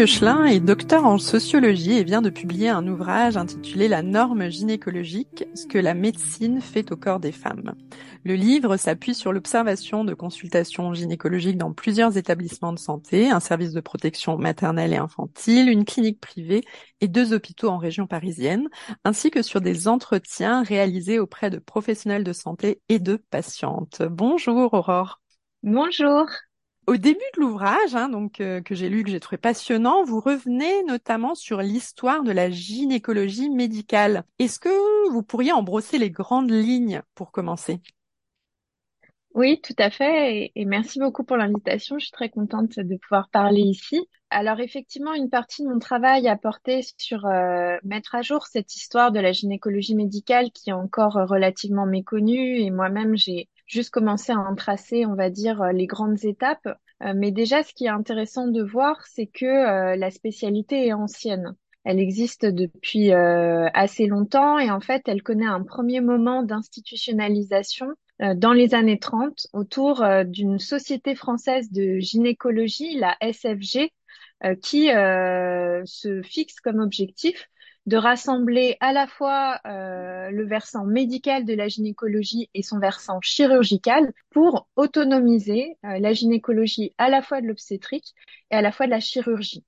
Est docteur en sociologie et vient de publier un ouvrage intitulé La norme gynécologique, ce que la médecine fait au corps des femmes. Le livre s'appuie sur l'observation de consultations gynécologiques dans plusieurs établissements de santé, un service de protection maternelle et infantile, une clinique privée et deux hôpitaux en région parisienne, ainsi que sur des entretiens réalisés auprès de professionnels de santé et de patientes. Bonjour Aurore. Bonjour. Au début de l'ouvrage, hein, donc euh, que j'ai lu, que j'ai trouvé passionnant, vous revenez notamment sur l'histoire de la gynécologie médicale. Est-ce que vous pourriez en brosser les grandes lignes pour commencer? Oui, tout à fait. Et, merci beaucoup pour l'invitation. Je suis très contente de pouvoir parler ici. Alors effectivement, une partie de mon travail a porté sur euh, mettre à jour cette histoire de la gynécologie médicale qui est encore relativement méconnue. Et moi-même, j'ai juste commencer à en tracer, on va dire, euh, les grandes étapes. Euh, mais déjà, ce qui est intéressant de voir, c'est que euh, la spécialité est ancienne. Elle existe depuis assez longtemps et en fait, elle connaît un premier moment d'institutionnalisation dans les années 30 autour d'une société française de gynécologie, la SFG, qui se fixe comme objectif de rassembler à la fois euh, le versant médical de la gynécologie et son versant chirurgical pour autonomiser euh, la gynécologie à la fois de l'obstétrique et à la fois de la chirurgie.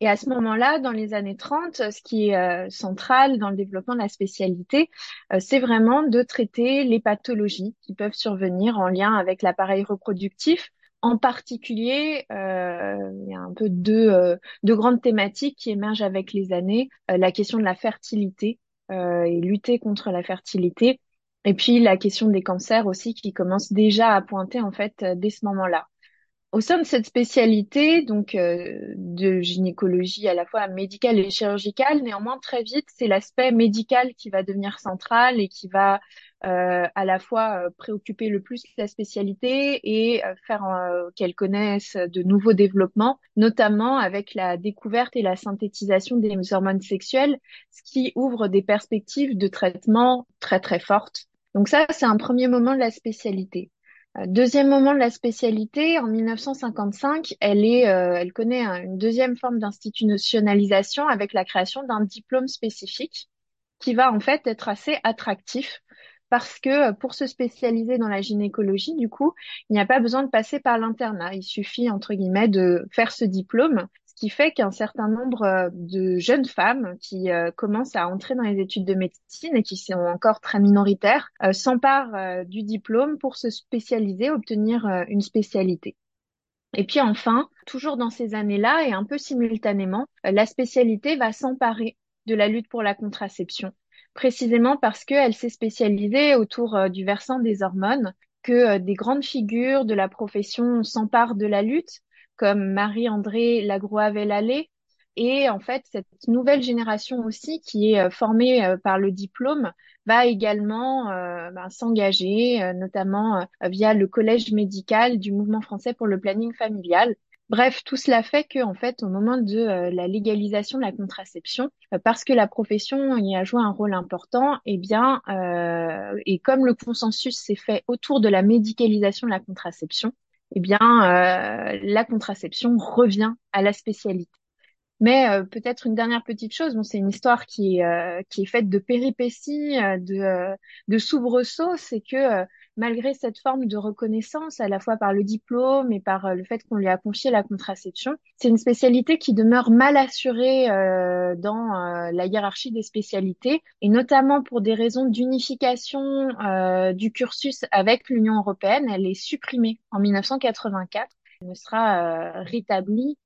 Et à ce moment-là, dans les années 30, ce qui est euh, central dans le développement de la spécialité, c'est vraiment de traiter les pathologies qui peuvent survenir en lien avec l'appareil reproductif, en particulier, euh, il y a un peu deux, euh, deux, grandes thématiques qui émergent avec les années. Euh, la question de la fertilité et lutter contre la fertilité. Et puis la question des cancers aussi qui commence déjà à pointer en fait dès ce moment-là. Au sein de cette spécialité, donc de gynécologie à la fois médicale et chirurgicale, néanmoins très vite, c'est l'aspect médical qui va devenir central et qui va euh, à la fois euh, préoccuper le plus la spécialité et euh, faire qu'elle connaisse de nouveaux développements, notamment avec la découverte et la synthétisation des hormones sexuelles, ce qui ouvre des perspectives de traitement très très fortes. Donc ça, c'est un premier moment de la spécialité. Deuxième moment de la spécialité, en 1955, elle est, elle connaît une deuxième forme d'institutionnalisation avec la création d'un diplôme spécifique qui va en fait être assez attractif parce que euh, pour se spécialiser dans la gynécologie, du coup, il n'y a pas besoin de passer par l'internat. Il suffit, entre guillemets, de faire ce diplôme, ce qui fait qu'un certain nombre euh, de jeunes femmes qui euh, commencent à entrer dans les études de médecine et qui sont encore très minoritaires s'emparent du diplôme pour se spécialiser, obtenir une spécialité. Et puis enfin, toujours dans ces années-là et un peu simultanément, la spécialité va s'emparer de la lutte pour la contraception précisément parce qu'elle s'est spécialisée autour euh, du versant des hormones, que euh, des grandes figures de la profession s'emparent de la lutte, comme Marie-André Lagroix-Vellallé, et en fait, cette nouvelle génération aussi, qui est euh, formée par le diplôme, va également ben, s'engager, notamment via le collège médical du mouvement français pour le planning familial, Bref, tout cela fait que, en fait, au moment de euh, la légalisation de la contraception, euh, parce que la profession y a joué un rôle important, eh bien, euh, et comme le consensus s'est fait autour de la médicalisation de la contraception, eh bien, la contraception revient à la spécialité. Mais peut-être une dernière petite chose, bon, c'est une histoire qui est, qui est faite de péripéties, de, de soubresauts, c'est que malgré cette forme de reconnaissance, à la fois par le diplôme et par euh, le fait qu'on lui a confié la contraception, c'est une spécialité qui demeure mal assurée euh, dans euh, la hiérarchie des spécialités, et notamment pour des raisons d'unification du cursus avec l'Union européenne. Elle est supprimée en 1984. Elle ne sera rétablie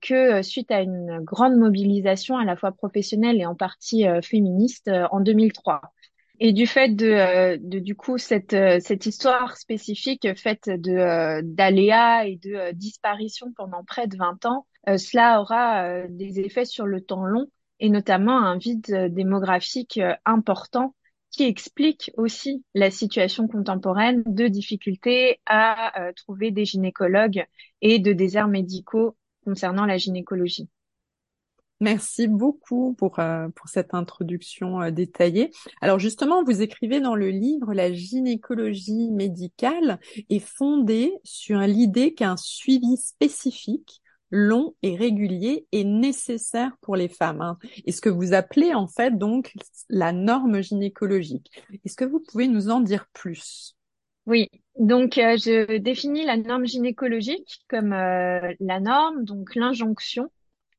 que suite à une grande mobilisation à la fois professionnelle et en partie féministe en 2003. Et du fait de, euh, de du coup cette euh, cette histoire spécifique faite de euh, d'aléas et de disparitions pendant près de 20 ans, cela aura des effets sur le temps long et notamment un vide démographique important qui explique aussi la situation contemporaine de difficultés à trouver des gynécologues et de déserts médicaux concernant la gynécologie. Merci beaucoup pour, euh, pour cette introduction euh, détaillée. Alors justement, vous écrivez dans le livre La gynécologie médicale est fondée sur l'idée qu'un suivi spécifique long et régulier est nécessaire pour les femmes. Hein. Et ce que vous appelez en fait donc la norme gynécologique. Est-ce que vous pouvez nous en dire plus? Oui, donc euh, je définis la norme gynécologique comme la norme, donc l'injonction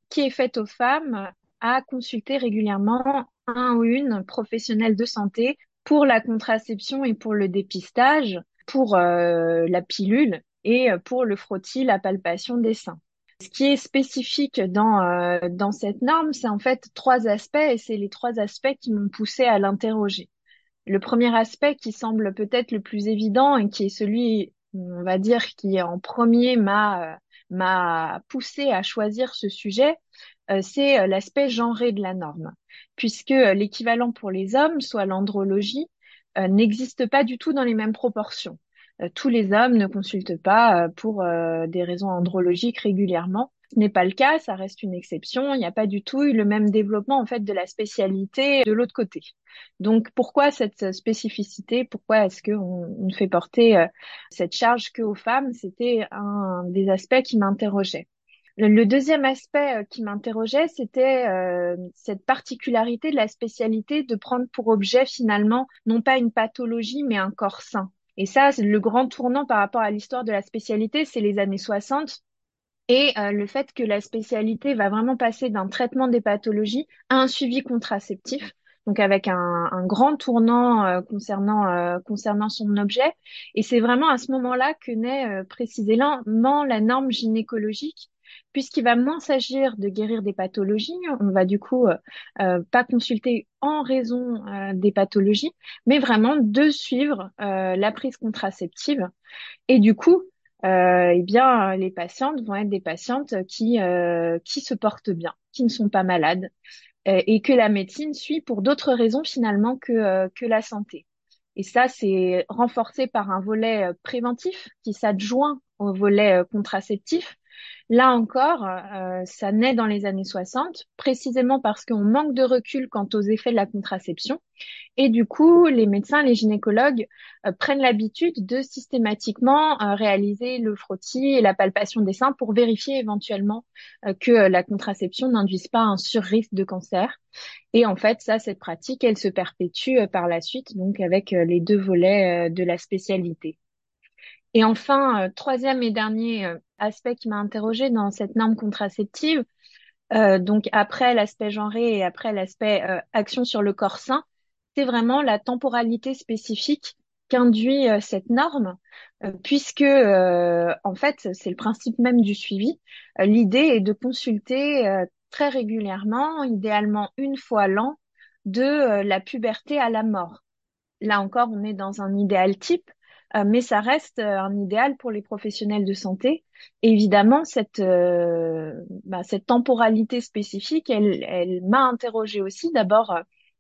qui est faite aux femmes à consulter régulièrement un ou une professionnelle de santé pour la contraception et pour le dépistage, pour euh, la pilule et pour le frottis, la palpation des seins. Ce qui est spécifique dans, euh, dans cette norme, c'est en fait trois aspects et c'est les trois aspects qui m'ont poussé à l'interroger. Le premier aspect qui semble peut-être le plus évident et qui est celui, on va dire, qui en premier m'a euh, m'a poussé à choisir ce sujet, euh, c'est euh, l'aspect genré de la norme, puisque euh, l'équivalent pour les hommes, soit l'andrologie, n'existe pas du tout dans les mêmes proportions. tous les hommes ne consultent pas pour des raisons andrologiques régulièrement, ce n'est pas le cas, ça reste une exception. Il n'y a pas du tout eu le même développement en fait de la spécialité de l'autre côté. Donc pourquoi cette spécificité? Pourquoi est-ce qu'on ne fait porter euh, cette charge que aux femmes? C'était un des aspects qui m'interrogeait. Le deuxième aspect euh, qui m'interrogeait, c'était euh, cette particularité de la spécialité de prendre pour objet finalement non pas une pathologie mais un corps sain. Et ça, le grand tournant par rapport à l'histoire de la spécialité, c'est les années 60 et euh, le fait que la spécialité va vraiment passer d'un traitement des pathologies à un suivi contraceptif, donc avec un, un grand tournant euh, concernant euh, concernant son objet. Et c'est vraiment à ce moment-là que naît précisément la norme gynécologique, puisqu'il va moins s'agir de guérir des pathologies. On va du coup pas consulter en raison des pathologies, mais vraiment de suivre la prise contraceptive. Et du coup, euh, eh bien, les patientes vont être des patientes qui, euh, qui se portent bien, qui ne sont pas malades, euh, et que la médecine suit pour d'autres raisons finalement que, euh, que la santé. Et ça, c'est renforcé par un volet préventif qui s'adjoint au volet contraceptif, Là encore, euh, ça naît dans les années 60, précisément parce qu'on manque de recul quant aux effets de la contraception. Et du coup, les médecins, les gynécologues euh, prennent l'habitude de systématiquement euh, réaliser le frottis et la palpation des seins pour vérifier éventuellement que la contraception n'induise pas un surrisque de cancer. Et en fait, ça, cette pratique, elle se perpétue par la suite, donc avec les deux volets de la spécialité. Et enfin, troisième et dernier aspect qui m'a interrogé dans cette norme contraceptive, euh, donc après l'aspect genré et après l'aspect euh, action sur le corps sain, c'est vraiment la temporalité spécifique qu'induit euh, cette norme, puisque en fait c'est le principe même du suivi. L'idée est de consulter très régulièrement, idéalement une fois l'an, de la puberté à la mort. Là encore, on est dans un idéal type, euh, mais ça reste euh, un idéal pour les professionnels de santé. évidemment, cette, euh, bah, temporalité spécifique, elle, elle m'a interrogée aussi. D'abord,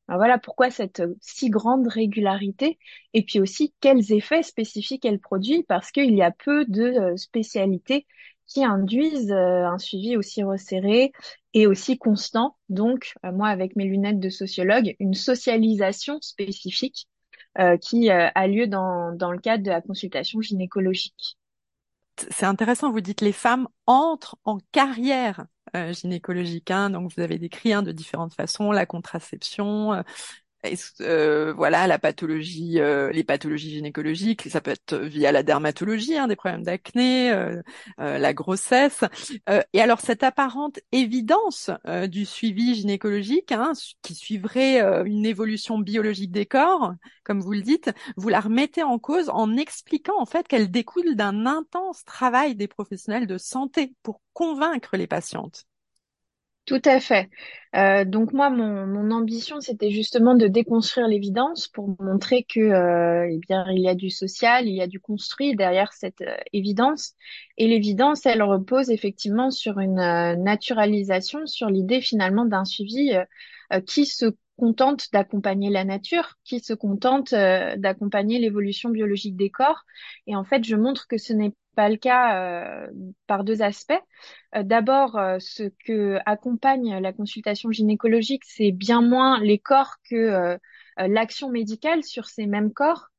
bah, voilà pourquoi cette si grande régularité, et puis aussi quels effets spécifiques elle produit, parce qu'il y a peu de spécialités qui induisent un suivi aussi resserré et aussi constant. Donc, moi, avec mes lunettes de sociologue, une socialisation spécifique euh, qui euh, a lieu dans, dans le cadre de la consultation gynécologique. C'est intéressant, vous dites les femmes entrent en carrière euh, gynécologique, hein, donc vous avez décrit hein, de différentes façons la contraception. Euh, voilà, la pathologie, euh, les pathologies gynécologiques, ça peut être via la dermatologie, hein, des problèmes d'acné, euh, la grossesse. et alors cette apparente évidence du suivi gynécologique, hein, qui suivrait une évolution biologique des corps, comme vous le dites, vous la remettez en cause en expliquant en fait qu'elle découle d'un intense travail des professionnels de santé pour convaincre les patientes. Tout à fait. Euh, donc moi, mon, ambition, c'était justement de déconstruire l'évidence pour montrer que, euh, eh bien, il y a du social, il y a du construit derrière cette euh, évidence. Et l'évidence, elle repose effectivement sur une naturalisation, sur l'idée finalement d'un suivi qui se contente d'accompagner la nature, qui se contente d'accompagner l'évolution biologique des corps. Et en fait, je montre que ce n'est pas le cas euh, par deux aspects. Euh, d'abord, euh, ce que accompagne la consultation gynécologique, c'est bien moins les corps que l'action médicale sur ces mêmes corps.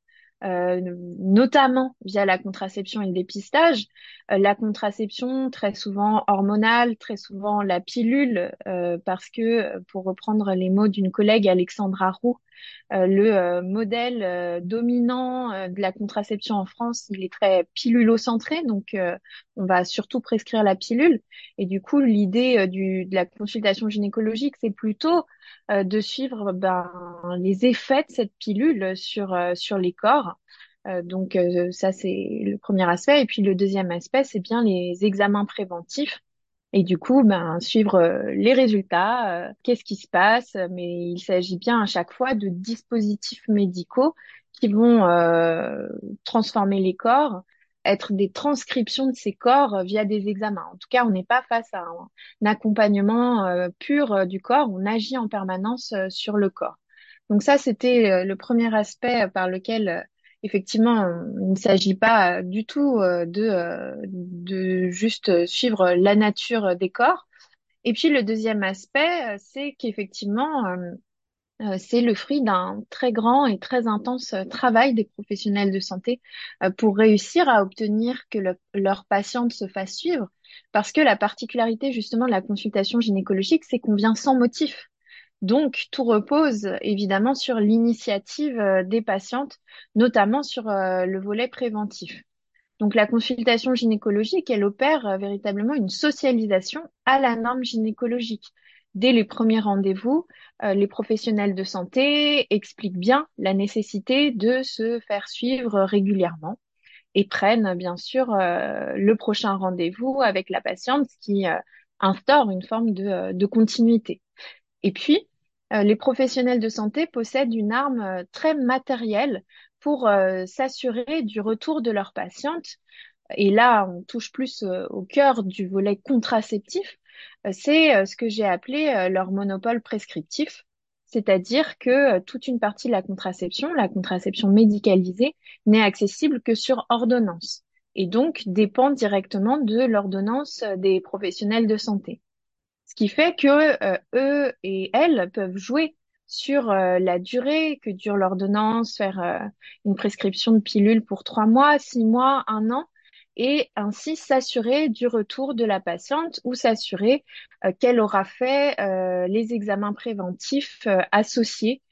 Euh, notamment via la contraception et le dépistage. Euh, la contraception, très souvent hormonale, très souvent la pilule, euh, parce que, pour reprendre les mots d'une collègue, Alexandra Roux, le modèle dominant de la contraception en France, il est très pilulocentré, donc on va surtout prescrire la pilule. Et du coup, l'idée de la consultation gynécologique, c'est plutôt euh, de suivre ben, les effets de cette pilule sur, euh, sur les corps. Euh, donc ça, c'est le premier aspect. Et puis le deuxième aspect, c'est bien les examens préventifs. Et du coup, ben, suivre les résultats, qu'est-ce qui se passe, mais il s'agit bien à chaque fois de dispositifs médicaux qui vont transformer les corps être des transcriptions de ces corps euh, via des examens. En tout cas, on n'est pas face à un, accompagnement euh, pur euh, du corps, on agit en permanence sur le corps. Donc ça, c'était le premier aspect par lequel effectivement, il ne s'agit pas du tout de, de juste suivre la nature des corps. Et puis le deuxième aspect, c'est qu'effectivement, euh, c'est le fruit d'un très grand et très intense euh, travail des professionnels de santé euh, pour réussir à obtenir que leurs patientes se fassent suivre. Parce que la particularité justement de la consultation gynécologique, c'est qu'on vient sans motif. Donc, tout repose évidemment sur l'initiative des patientes, notamment sur le volet préventif. Donc, la consultation gynécologique, elle opère véritablement une socialisation à la norme gynécologique dès les premiers rendez-vous, euh, les professionnels de santé expliquent bien la nécessité de se faire suivre régulièrement et prennent bien sûr euh, le prochain rendez-vous avec la patiente, ce qui euh, instaure une forme de, continuité. Et puis, les professionnels de santé possèdent une arme très matérielle pour s'assurer du retour de leurs patientes. Et là, on touche plus au cœur du volet contraceptif, euh, c'est euh, ce que j'ai appelé euh, leur monopole prescriptif, c'est-à-dire que toute une partie de la contraception, la contraception médicalisée, n'est accessible que sur ordonnance et donc dépend directement de l'ordonnance des professionnels de santé. Qui fait que eux et elles peuvent jouer sur la durée que dure l'ordonnance, faire une prescription de pilule pour trois mois, six mois, un an, et ainsi s'assurer du retour de la patiente ou s'assurer euh, qu'elle aura fait euh, les examens préventifs euh, associés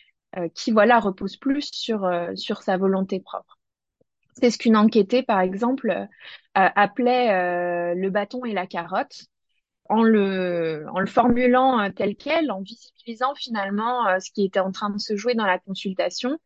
qui voilà reposent plus sur sur sa volonté propre. C'est ce qu'une enquêtée par exemple appelait le bâton et la carotte en le, en le formulant tel quel, en visibilisant finalement ce qui était en train de se jouer dans la consultation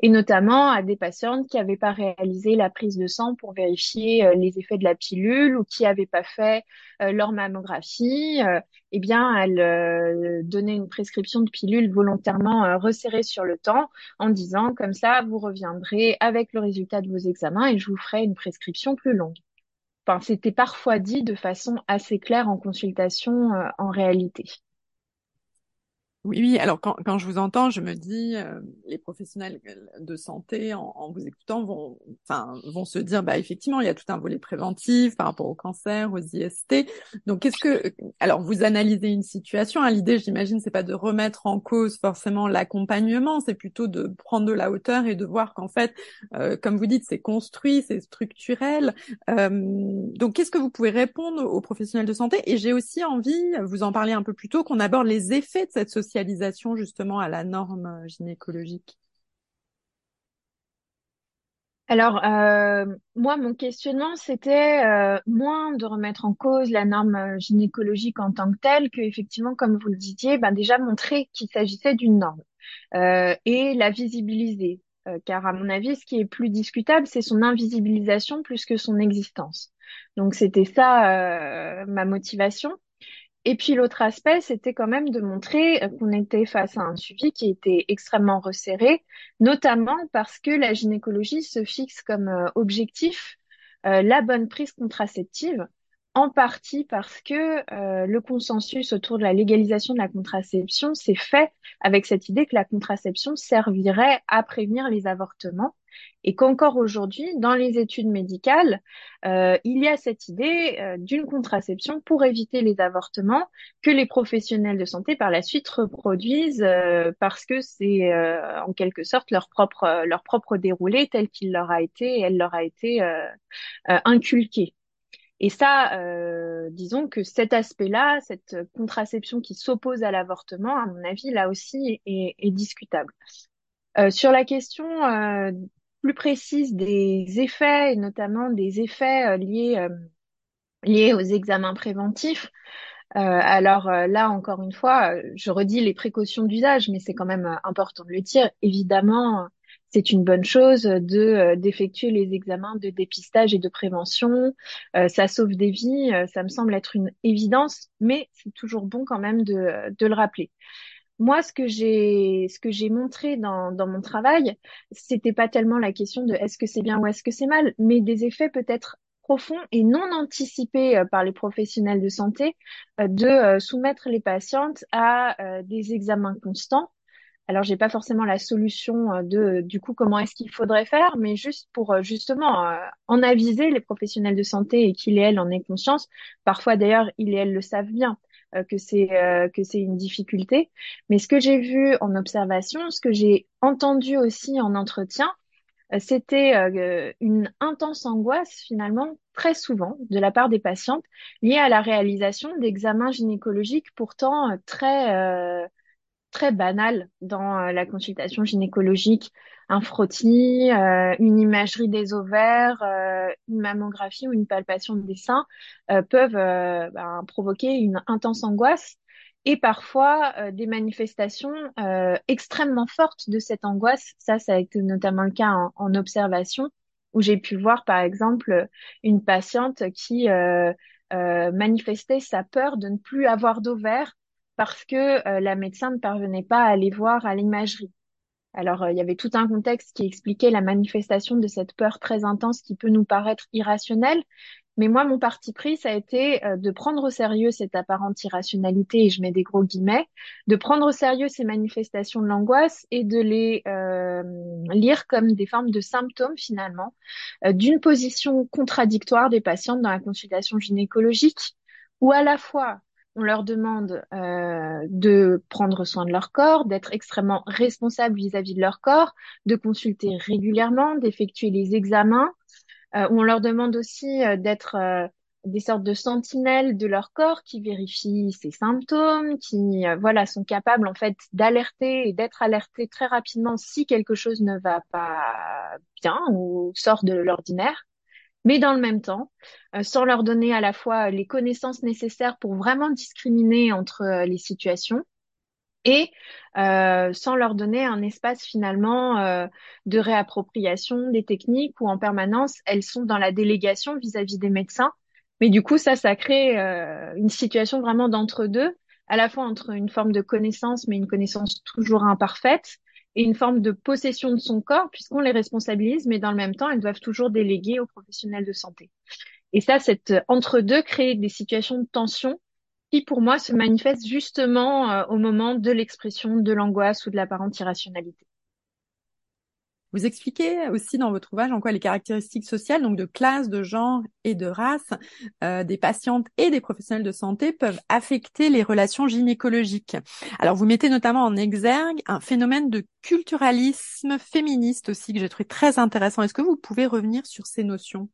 et notamment à des patientes qui n'avaient pas réalisé la prise de sang pour vérifier euh, les effets de la pilule ou qui n'avaient pas fait euh, leur mammographie, euh, eh bien, elles donnaient une prescription de pilule volontairement resserrée sur le temps en disant comme ça, vous reviendrez avec le résultat de vos examens et je vous ferai une prescription plus longue. Enfin, c'était parfois dit de façon assez claire en consultation en réalité. Oui, oui. Alors quand, quand je vous entends, je me dis, euh, les professionnels de santé, en, en, vous écoutant, vont, enfin, vont se dire, bah effectivement, il y a tout un volet préventif par rapport au cancer, aux IST. Donc, qu'est-ce que, alors vous analysez une situation. Hein, L'idée, j'imagine, c'est pas de remettre en cause forcément l'accompagnement, c'est plutôt de prendre de la hauteur et de voir qu'en fait, euh, comme vous dites, c'est construit, c'est structurel. Euh, donc, qu'est-ce que vous pouvez répondre aux professionnels de santé? Et j'ai aussi envie, vous en parler un peu plus tôt, qu'on aborde les effets de cette société justement à la norme gynécologique? Alors, euh, moi, mon questionnement, c'était euh, moins de remettre en cause la norme euh, gynécologique en tant que telle, que effectivement, comme vous le disiez, ben déjà montrer qu'il s'agissait d'une norme et la visibiliser. car à mon avis, ce qui est plus discutable, c'est son invisibilisation plus que son existence. Donc, c'était ça ma motivation. Et puis l'autre aspect, c'était quand même de montrer euh, qu'on était face à un suivi qui était extrêmement resserré, notamment parce que la gynécologie se fixe comme euh, objectif euh, la bonne prise contraceptive, en partie parce que le consensus autour de la légalisation de la contraception s'est fait avec cette idée que la contraception servirait à prévenir les avortements et qu'encore aujourd'hui, dans les études médicales, euh, il y a cette idée euh, d'une contraception pour éviter les avortements que les professionnels de santé par la suite reproduisent euh, parce que c'est en quelque sorte leur propre leur propre déroulé tel qu'il leur a été elle leur a été inculqué. Et ça, disons que cet aspect-là, cette contraception qui s'oppose à l'avortement, à mon avis, là aussi est, est discutable. Euh, sur la question plus précise des effets, et notamment des effets euh, liés, euh, liés aux examens préventifs. Euh, alors là, encore une fois, je redis les précautions d'usage, mais c'est quand même important de le dire. Évidemment, c'est une bonne chose de d'effectuer les examens de dépistage et de prévention. ça sauve des vies, ça me semble être une évidence, mais c'est toujours bon quand même de, de le rappeler moi, ce que j'ai, ce que j'ai montré dans, dans mon travail, c'était pas tellement la question de est-ce que c'est bien ou est-ce que c'est mal, mais des effets peut-être profonds et non anticipés euh, par les professionnels de santé euh, de euh, soumettre les patientes à des examens constants. Alors, j'ai pas forcément la solution de, du coup, comment est-ce qu'il faudrait faire, mais juste pour justement en aviser les professionnels de santé et qu'ils et elles en aient conscience. Parfois, d'ailleurs, ils et elles le savent bien. Euh, que c'est euh, que c'est une difficulté. Mais ce que j'ai vu en observation, ce que j'ai entendu aussi en entretien, euh, c'était une intense angoisse finalement très souvent de la part des patientes liée à la réalisation d'examens gynécologiques pourtant très très banal dans euh, la consultation gynécologique. Un frottis, euh, une imagerie des ovaires, euh, une mammographie ou une palpation des seins peuvent ben, provoquer une intense angoisse et parfois des manifestations extrêmement fortes de cette angoisse. Ça, ça a été notamment le cas en observation où j'ai pu voir par exemple une patiente qui manifestait sa peur de ne plus avoir d'ovaires parce que euh, la médecin ne parvenait pas à aller voir à l'imagerie. Alors, euh, il y avait tout un contexte qui expliquait la manifestation de cette peur très intense qui peut nous paraître irrationnelle. Mais moi, mon parti pris, ça a été euh, de prendre au sérieux cette apparente irrationalité, et je mets des gros guillemets, de prendre au sérieux ces manifestations de l'angoisse et de les lire comme des formes de symptômes, finalement, d'une position contradictoire des patientes dans la consultation gynécologique, où à la fois on leur demande euh, de prendre soin de leur corps, d'être extrêmement responsables vis-à-vis de leur corps, de consulter régulièrement, d'effectuer les examens. Euh, on leur demande aussi euh, d'être des sortes de sentinelles de leur corps qui vérifient ces symptômes, qui voilà sont capables en fait d'alerter et d'être alertés très rapidement si quelque chose ne va pas bien ou sort de l'ordinaire mais dans le même temps, euh, sans leur donner à la fois les connaissances nécessaires pour vraiment discriminer entre euh, les situations et euh, sans leur donner un espace finalement de réappropriation des techniques où en permanence elles sont dans la délégation vis-à-vis des médecins. Mais du coup, ça, ça crée une situation vraiment d'entre-deux, à la fois entre une forme de connaissance, mais une connaissance toujours imparfaite, une forme de possession de son corps puisqu'on les responsabilise, mais dans le même temps, elles doivent toujours déléguer aux professionnels de santé. Et ça, cette entre-deux crée des situations de tension qui, pour moi, se manifestent justement euh, au moment de l'expression de l'angoisse ou de l'apparente irrationalité. Vous expliquez aussi dans votre ouvrage en quoi les caractéristiques sociales, donc de classe, de genre et de race, euh, des patientes et des professionnels de santé peuvent affecter les relations gynécologiques. Alors vous mettez notamment en exergue un phénomène de culturalisme féministe aussi que j'ai trouvé très intéressant. Est-ce que vous pouvez revenir sur ces notions?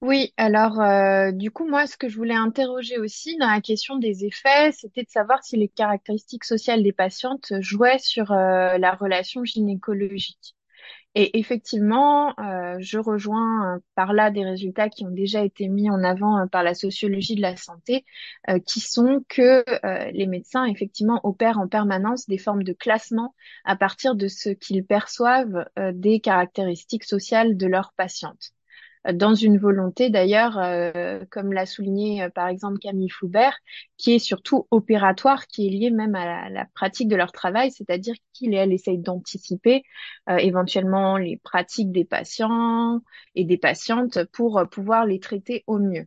Oui, alors euh, du coup, moi, ce que je voulais interroger aussi dans la question des effets, c'était de savoir si les caractéristiques sociales des patientes jouaient sur euh, la relation gynécologique. Et effectivement, euh, je rejoins par là des résultats qui ont déjà été mis en avant par la sociologie de la santé, qui sont que les médecins effectivement opèrent en permanence des formes de classement à partir de ce qu'ils perçoivent des caractéristiques sociales de leurs patientes dans une volonté d'ailleurs, euh, comme l'a souligné euh, par exemple Camille Foubert, qui est surtout opératoire, qui est liée même à la, pratique de leur travail, c'est-à-dire qu'il et elle essayent d'anticiper euh, éventuellement les pratiques des patients et des patientes pour pouvoir les traiter au mieux.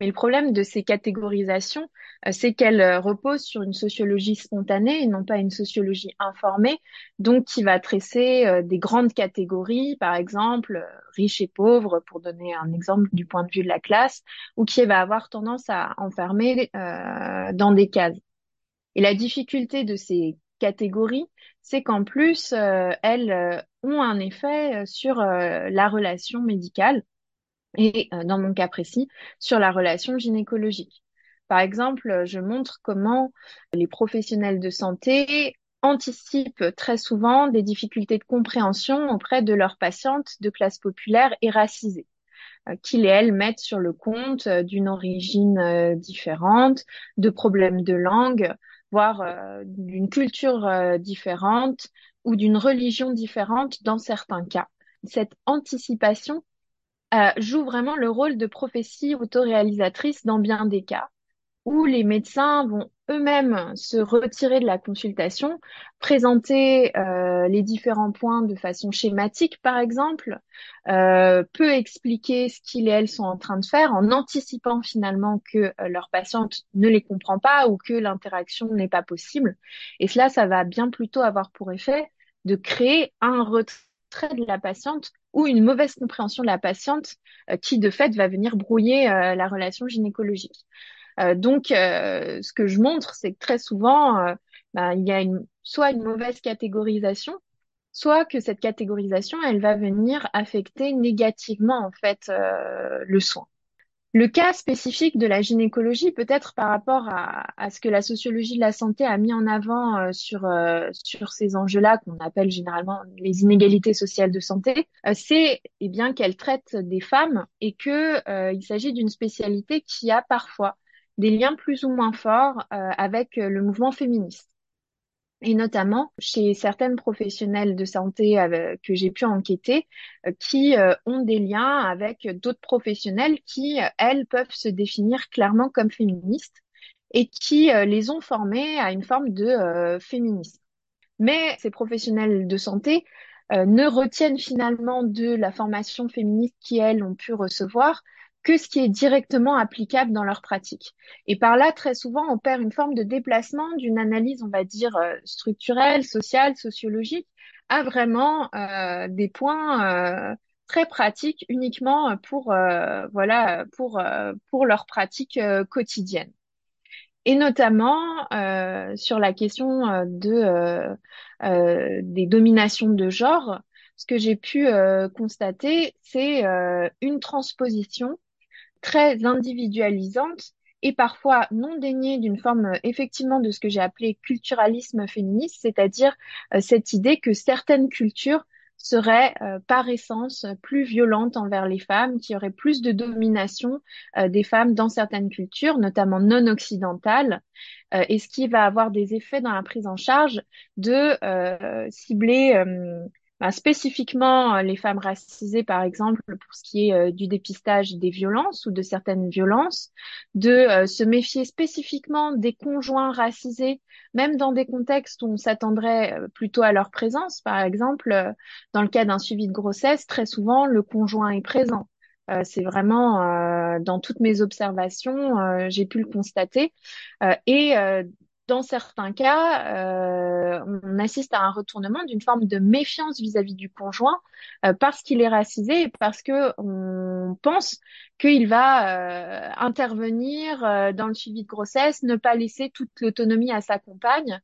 Mais le problème de ces catégorisations, euh, c'est qu'elles euh, reposent sur une sociologie spontanée et non pas une sociologie informée, donc qui va tresser euh, des grandes catégories, par exemple riches et pauvres, pour donner un exemple du point de vue de la classe, ou qui va avoir tendance à enfermer euh, dans des cases. Et la difficulté de ces catégories, c'est qu'en plus, euh, elles ont un effet sur euh, la relation médicale et euh, dans mon cas précis, sur la relation gynécologique. Par exemple, je montre comment les professionnels de santé anticipent très souvent des difficultés de compréhension auprès de leurs patientes de classe populaire et racisées, euh, qu'ils et elles mettent sur le compte euh, d'une origine euh, différente, de problèmes de langue, voire euh, d'une culture euh, différente ou d'une religion différente dans certains cas. Cette anticipation euh, joue vraiment le rôle de prophétie autoréalisatrice dans bien des cas, où les médecins vont eux-mêmes se retirer de la consultation, présenter euh, les différents points de façon schématique, par exemple, euh, peut expliquer ce qu'ils et elles sont en train de faire en anticipant finalement que euh, leur patiente ne les comprend pas ou que l'interaction n'est pas possible. Et cela, ça va bien plutôt avoir pour effet de créer un retrait de la patiente ou une mauvaise compréhension de la patiente euh, qui, de fait, va venir brouiller euh, la relation gynécologique. Euh, donc, ce que je montre, c'est que très souvent, ben, il y a soit une mauvaise catégorisation, soit que cette catégorisation, elle va venir affecter négativement, en fait, le soin. Le cas spécifique de la gynécologie, peut-être par rapport à, ce que la sociologie de la santé a mis en avant euh, sur, euh, sur ces enjeux-là, qu'on appelle généralement les inégalités sociales de santé, euh, c'est eh bien qu'elle traite des femmes et que euh, il s'agit d'une spécialité qui a parfois des liens plus ou moins forts avec le mouvement féministe et notamment chez certaines professionnelles de santé euh, que j'ai pu enquêter, euh, qui euh, ont des liens avec d'autres professionnels qui, elles, peuvent se définir clairement comme féministes et qui les ont formées à une forme de féminisme. Mais ces professionnels de santé ne retiennent finalement de la formation féministe qui, elles, ont pu recevoir que ce qui est directement applicable dans leur pratique. Et par là, très souvent, on perd une forme de déplacement d'une analyse, on va dire, euh, structurelle, sociale, sociologique, à vraiment euh, des points euh, très pratiques uniquement pour, euh, voilà, pour, euh, pour leur pratique euh, quotidienne. Et notamment sur la question de, des dominations de genre, ce que j'ai pu constater, c'est une transposition très individualisante et parfois non déniée d'une forme euh, effectivement de ce que j'ai appelé culturalisme féministe, c'est-à-dire euh, cette idée que certaines cultures seraient euh, par essence plus violentes envers les femmes, qu'il y aurait plus de domination euh, des femmes dans certaines cultures, notamment non occidentales, euh, et ce qui va avoir des effets dans la prise en charge de cibler spécifiquement euh, les femmes racisées, par exemple, pour ce qui est euh, du dépistage des violences ou de certaines violences, de euh, se méfier spécifiquement des conjoints racisés, même dans des contextes où on s'attendrait plutôt à leur présence. Par exemple, dans le cas d'un suivi de grossesse, très souvent, le conjoint est présent. Euh, c'est vraiment euh, dans toutes mes observations, euh, j'ai pu le constater. et dans certains cas, euh, on assiste à un retournement d'une forme de méfiance vis-à-vis du conjoint euh, parce qu'il est racisé parce que on pense qu'il va euh, intervenir dans le suivi de grossesse, ne pas laisser toute l'autonomie à sa compagne.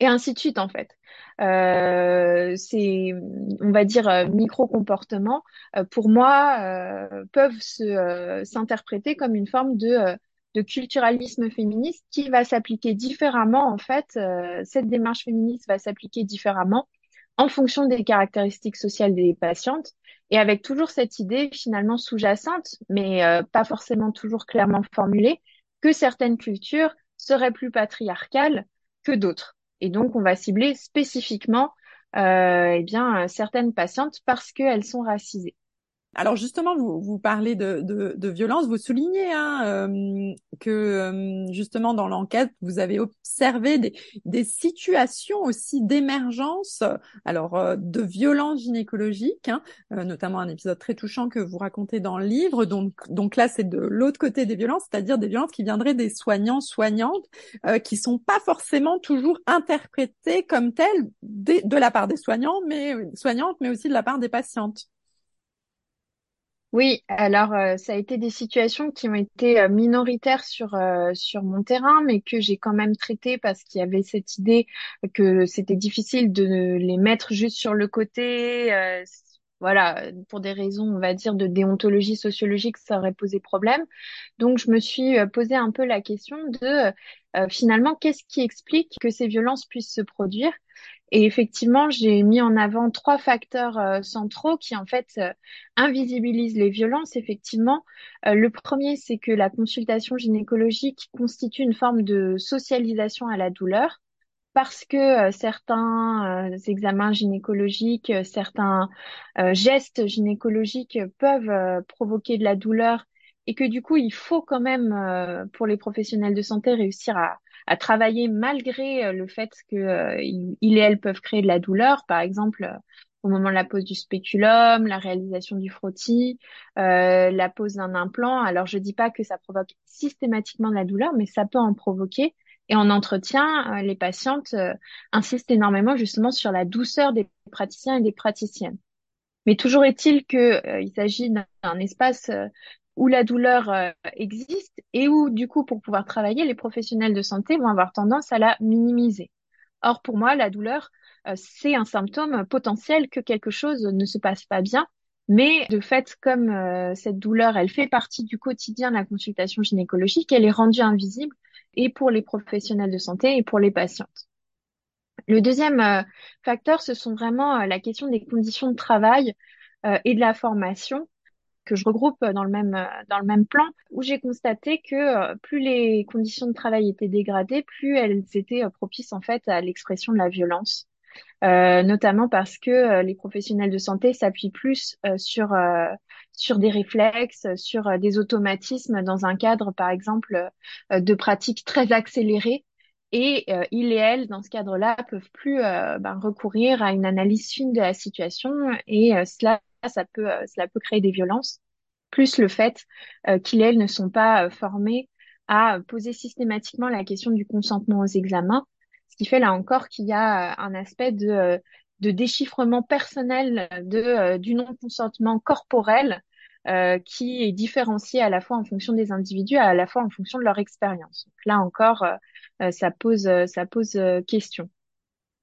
et ainsi de suite en fait. Euh, ces, on va dire, euh, micro-comportements, euh, pour moi, euh, peuvent euh, s'interpréter comme une forme de, euh, de culturalisme féministe qui va s'appliquer différemment en fait. cette démarche féministe va s'appliquer différemment en fonction des caractéristiques sociales des patientes et avec toujours cette idée finalement sous-jacente, mais pas forcément toujours clairement formulée, que certaines cultures seraient plus patriarcales que d'autres. Et donc, on va cibler spécifiquement euh, eh bien, certaines patientes parce qu'elles sont racisées. Alors justement, vous, parlez de, violence, vous soulignez hein, euh, que euh, justement dans l'enquête, vous avez observé des, des situations aussi d'émergence, alors euh, de violence gynécologique, hein, notamment un épisode très touchant que vous racontez dans le livre. Donc, donc là, c'est de l'autre côté des violences, c'est-à-dire des violences qui viendraient des soignants, soignantes, qui sont pas forcément toujours interprétées comme telles de, de la part des soignants, mais soignantes, mais aussi de la part des patientes. Oui, alors euh, ça a été des situations qui ont été euh, minoritaires sur euh, sur mon terrain, mais que j'ai quand même traité parce qu'il y avait cette idée que c'était difficile de les mettre juste sur le côté. voilà, pour des raisons, on va dire, de déontologie sociologique, ça aurait posé problème. Donc, je me suis posé un peu la question de finalement, qu'est-ce qui explique que ces violences puissent se produire? Et effectivement, j'ai mis en avant trois facteurs euh, centraux qui en fait euh, invisibilisent les violences. Effectivement, euh, le premier, c'est que la consultation gynécologique constitue une forme de socialisation à la douleur parce que certains examens gynécologiques, certains gestes gynécologiques peuvent provoquer de la douleur et que du coup, il faut quand même, pour les professionnels de santé, réussir à, à travailler malgré euh, le fait que euh, il et elles peuvent créer de la douleur, par exemple euh, au moment de la pose du spéculum, la réalisation du frottis, euh, la pose d'un implant. Alors je dis pas que ça provoque systématiquement de la douleur, mais ça peut en provoquer. Et en entretien, les patientes insistent énormément justement sur la douceur des praticiens et des praticiennes. Mais toujours est-il que il s'agit d'un espace où la douleur euh, existe et où, du coup, pour pouvoir travailler, les professionnels de santé vont avoir tendance à la minimiser. Or, pour moi, la douleur, euh, c'est un symptôme potentiel que quelque chose ne se passe pas bien. Mais de fait, comme euh, cette douleur, elle fait partie du quotidien de la consultation gynécologique, elle est rendue invisible et pour les professionnels de santé et pour les patientes. Le deuxième facteur, ce sont vraiment la question des conditions de travail et de la formation que je regroupe dans le même dans le même plan où j'ai constaté que euh, plus les conditions de travail étaient dégradées, plus elles étaient euh, propices en fait à l'expression de la violence. Euh, notamment parce que euh, les professionnels de santé s'appuient plus sur sur des réflexes, sur des automatismes dans un cadre, par exemple, de pratiques très accélérées. Et ils et elles, dans ce cadre-là, peuvent plus ben, recourir à une analyse fine de la situation et cela ça peut, euh, cela peut créer des violences, plus le fait euh, qu'ils elles ne sont pas euh, formés à poser systématiquement la question du consentement aux examens, ce qui fait là encore qu'il y a un aspect de, de déchiffrement personnel de, du non-consentement corporel qui est différencié à la fois en fonction des individus, à la fois en fonction de leur expérience. Là encore, ça pose, ça pose question.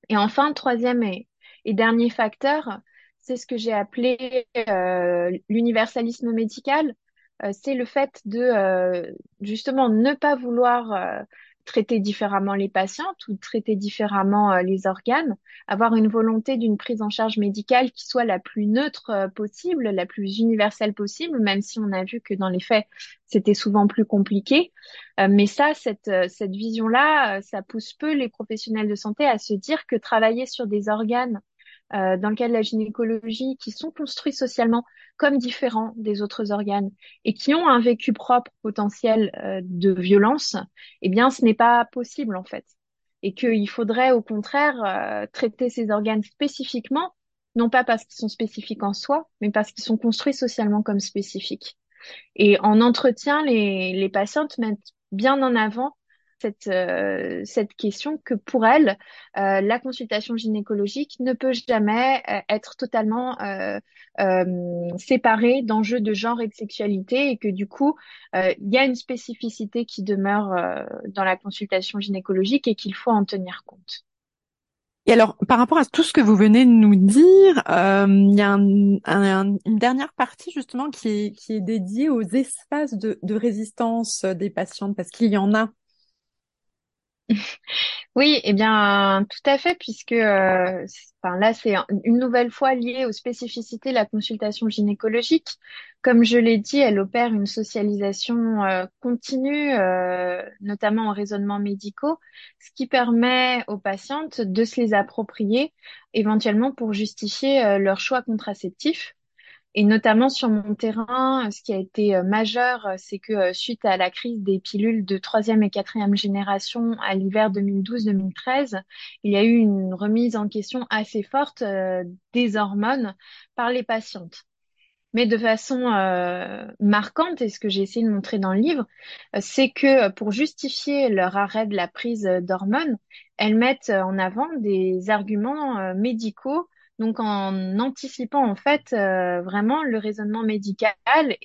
Et enfin, troisième et, et dernier facteur, c'est ce que j'ai appelé euh, l'universalisme médical. Euh, c'est le fait de euh, justement ne pas vouloir traiter différemment les patientes ou traiter différemment les organes, avoir une volonté d'une prise en charge médicale qui soit la plus neutre possible, la plus universelle possible, même si on a vu que dans les faits, c'était souvent plus compliqué. mais ça, cette, cette vision-là, ça pousse peu les professionnels de santé à se dire que travailler sur des organes euh, dans le cas de la gynécologie qui sont construits socialement comme différents des autres organes et qui ont un vécu propre potentiel euh, de violence, eh bien, ce n'est pas possible en fait. Et qu'il faudrait au contraire euh, traiter ces organes spécifiquement, non pas parce qu'ils sont spécifiques en soi, mais parce qu'ils sont construits socialement comme spécifiques. Et en entretien, les, les patientes mettent bien en avant cette, euh, cette question que pour elle, euh, la consultation gynécologique ne peut jamais euh, être totalement séparée d'enjeux de genre et de sexualité et que du coup, il y a une spécificité qui demeure dans la consultation gynécologique et qu'il faut en tenir compte. Et alors, par rapport à tout ce que vous venez de nous dire, il y a une dernière partie justement qui est, qui est dédiée aux espaces de, de résistance des patientes, parce qu'il y en a. Oui, eh bien, tout à fait, puisque euh, là, c'est une nouvelle fois lié aux spécificités de la consultation gynécologique. Comme je l'ai dit, elle opère une socialisation euh, continue, euh, notamment en raisonnements médicaux, ce qui permet aux patientes de se les approprier, éventuellement pour justifier leur choix contraceptif. Et notamment sur mon terrain, ce qui a été euh, majeur, euh, c'est que euh, suite à la crise des pilules de troisième et quatrième génération à l'hiver 2012-2013, il y a eu une remise en question assez forte des hormones par les patientes. Mais de façon marquante, et ce que j'ai essayé de montrer dans le livre, c'est que pour justifier leur arrêt de la prise d'hormones, elles mettent en avant des arguments médicaux donc en anticipant en fait euh, vraiment le raisonnement médical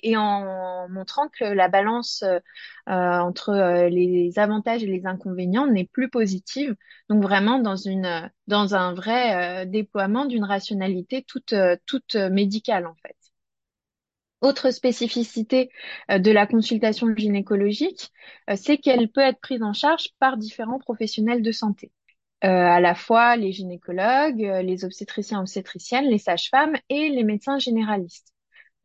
et en montrant que la balance euh, entre euh, les avantages et les inconvénients n'est plus positive. Donc vraiment dans une dans un vrai déploiement d'une rationalité toute toute médicale en fait. Autre spécificité de la consultation gynécologique, c'est qu'elle peut être prise en charge par différents professionnels de santé. Euh, à la fois les gynécologues, euh, les obstétriciens obstétriciennes, les sages-femmes et les médecins généralistes.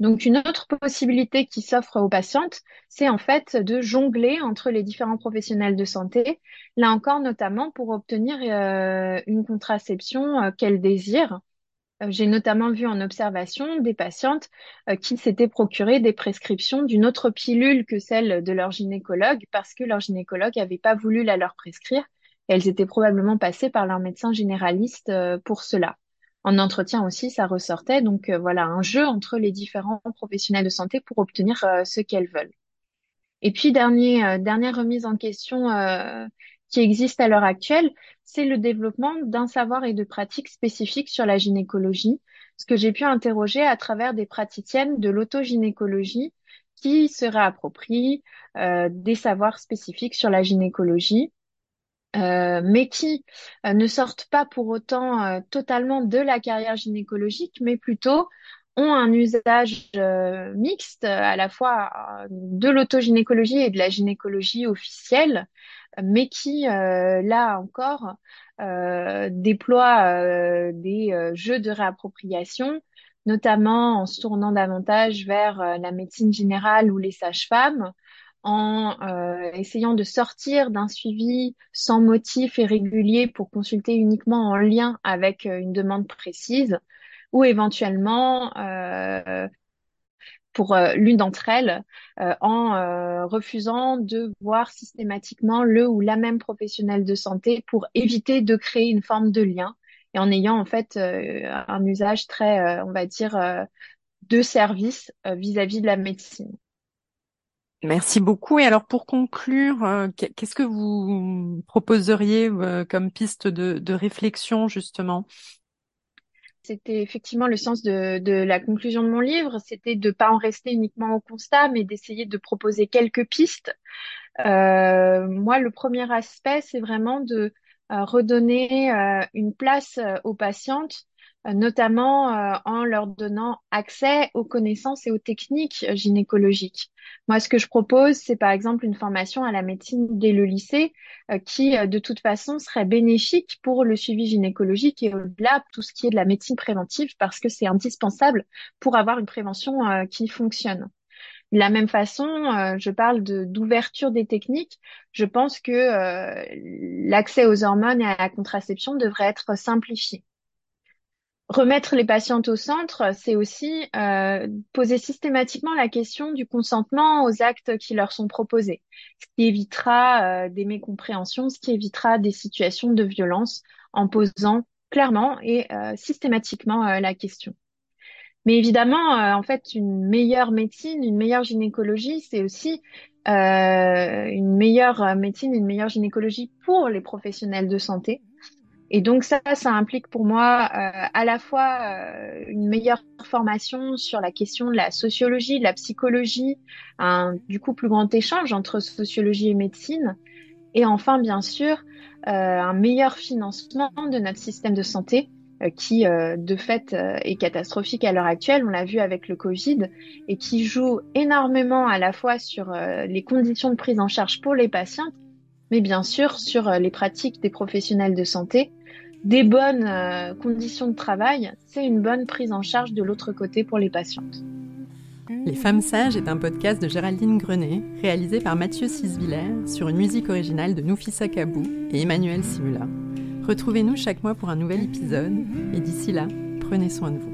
Donc une autre possibilité qui s'offre aux patientes, c'est en fait de jongler entre les différents professionnels de santé, là encore notamment pour obtenir euh, une contraception qu'elles désirent. J'ai notamment vu en observation des patientes qui s'étaient procurées des prescriptions d'une autre pilule que celle de leur gynécologue parce que leur gynécologue n'avait pas voulu la leur prescrire elles étaient probablement passées par leur médecin généraliste euh, pour cela. En entretien aussi, ça ressortait. Donc euh, voilà, un jeu entre les différents professionnels de santé pour obtenir euh, ce qu'elles veulent. Et puis, dernier, dernière remise en question qui existe à l'heure actuelle, c'est le développement d'un savoir et de pratiques spécifiques sur la gynécologie, ce que j'ai pu interroger à travers des praticiennes de l'autogynécologie qui se réapproprient des savoirs spécifiques sur la gynécologie euh, mais qui euh, ne sortent pas pour autant euh, totalement de la carrière gynécologique, mais plutôt ont un usage mixte à la fois de l'autogynécologie et de la gynécologie officielle, mais qui, là encore, déploient des jeux de réappropriation, notamment en se tournant davantage vers la médecine générale ou les sages-femmes, en euh, essayant de sortir d'un suivi sans motif et régulier pour consulter uniquement en lien avec euh, une demande précise, ou éventuellement euh, pour l'une d'entre elles en refusant de voir systématiquement le ou la même professionnelle de santé pour éviter de créer une forme de lien et en ayant en fait un usage très, on va dire, de service vis à -vis de la médecine. Merci beaucoup. Et alors pour conclure, euh, qu'est-ce que vous proposeriez euh, comme piste de, réflexion justement? C'était effectivement le sens de, la conclusion de mon livre, c'était de ne pas en rester uniquement au constat, mais d'essayer de proposer quelques pistes. Euh, moi, le premier aspect, c'est vraiment de redonner une place aux patientes notamment en leur donnant accès aux connaissances et aux techniques gynécologiques. Moi, ce que je propose, c'est par exemple une formation à la médecine dès le lycée euh, qui, euh, de toute façon, serait bénéfique pour le suivi gynécologique et au-delà, tout ce qui est de la médecine préventive parce que c'est indispensable pour avoir une prévention euh, qui fonctionne. De la même façon, je parle d'ouverture des techniques. Je pense que l'accès aux hormones et à la contraception devrait être simplifié. Remettre les patientes au centre, c'est aussi euh, poser systématiquement la question du consentement aux actes qui leur sont proposés, ce qui évitera euh, des mécompréhensions, ce qui évitera des situations de violence en posant clairement et euh, systématiquement la question. Mais évidemment, en fait, une meilleure médecine, une meilleure gynécologie, c'est aussi une meilleure médecine, une meilleure gynécologie pour les professionnels de santé et donc ça, ça implique pour moi euh, à la fois euh, une meilleure formation sur la question de la sociologie, de la psychologie, un du coup plus grand échange entre sociologie et médecine, Et enfin, bien sûr, un meilleur financement de notre système de santé euh, qui euh, de fait euh, est catastrophique à l'heure actuelle, on l'a vu avec le Covid, et qui joue énormément à la fois sur les conditions de prise en charge pour les patients, mais bien sûr sur les pratiques des professionnels de santé. Des bonnes conditions de travail, c'est une bonne prise en charge de l'autre côté pour les patientes. Les Femmes Sages est un podcast de Géraldine Grenet, réalisé par Mathieu Sisviller sur une musique originale de Noufissa Kabou et Emmanuel Simula. Retrouvez-nous chaque mois pour un nouvel épisode et d'ici là, prenez soin de vous.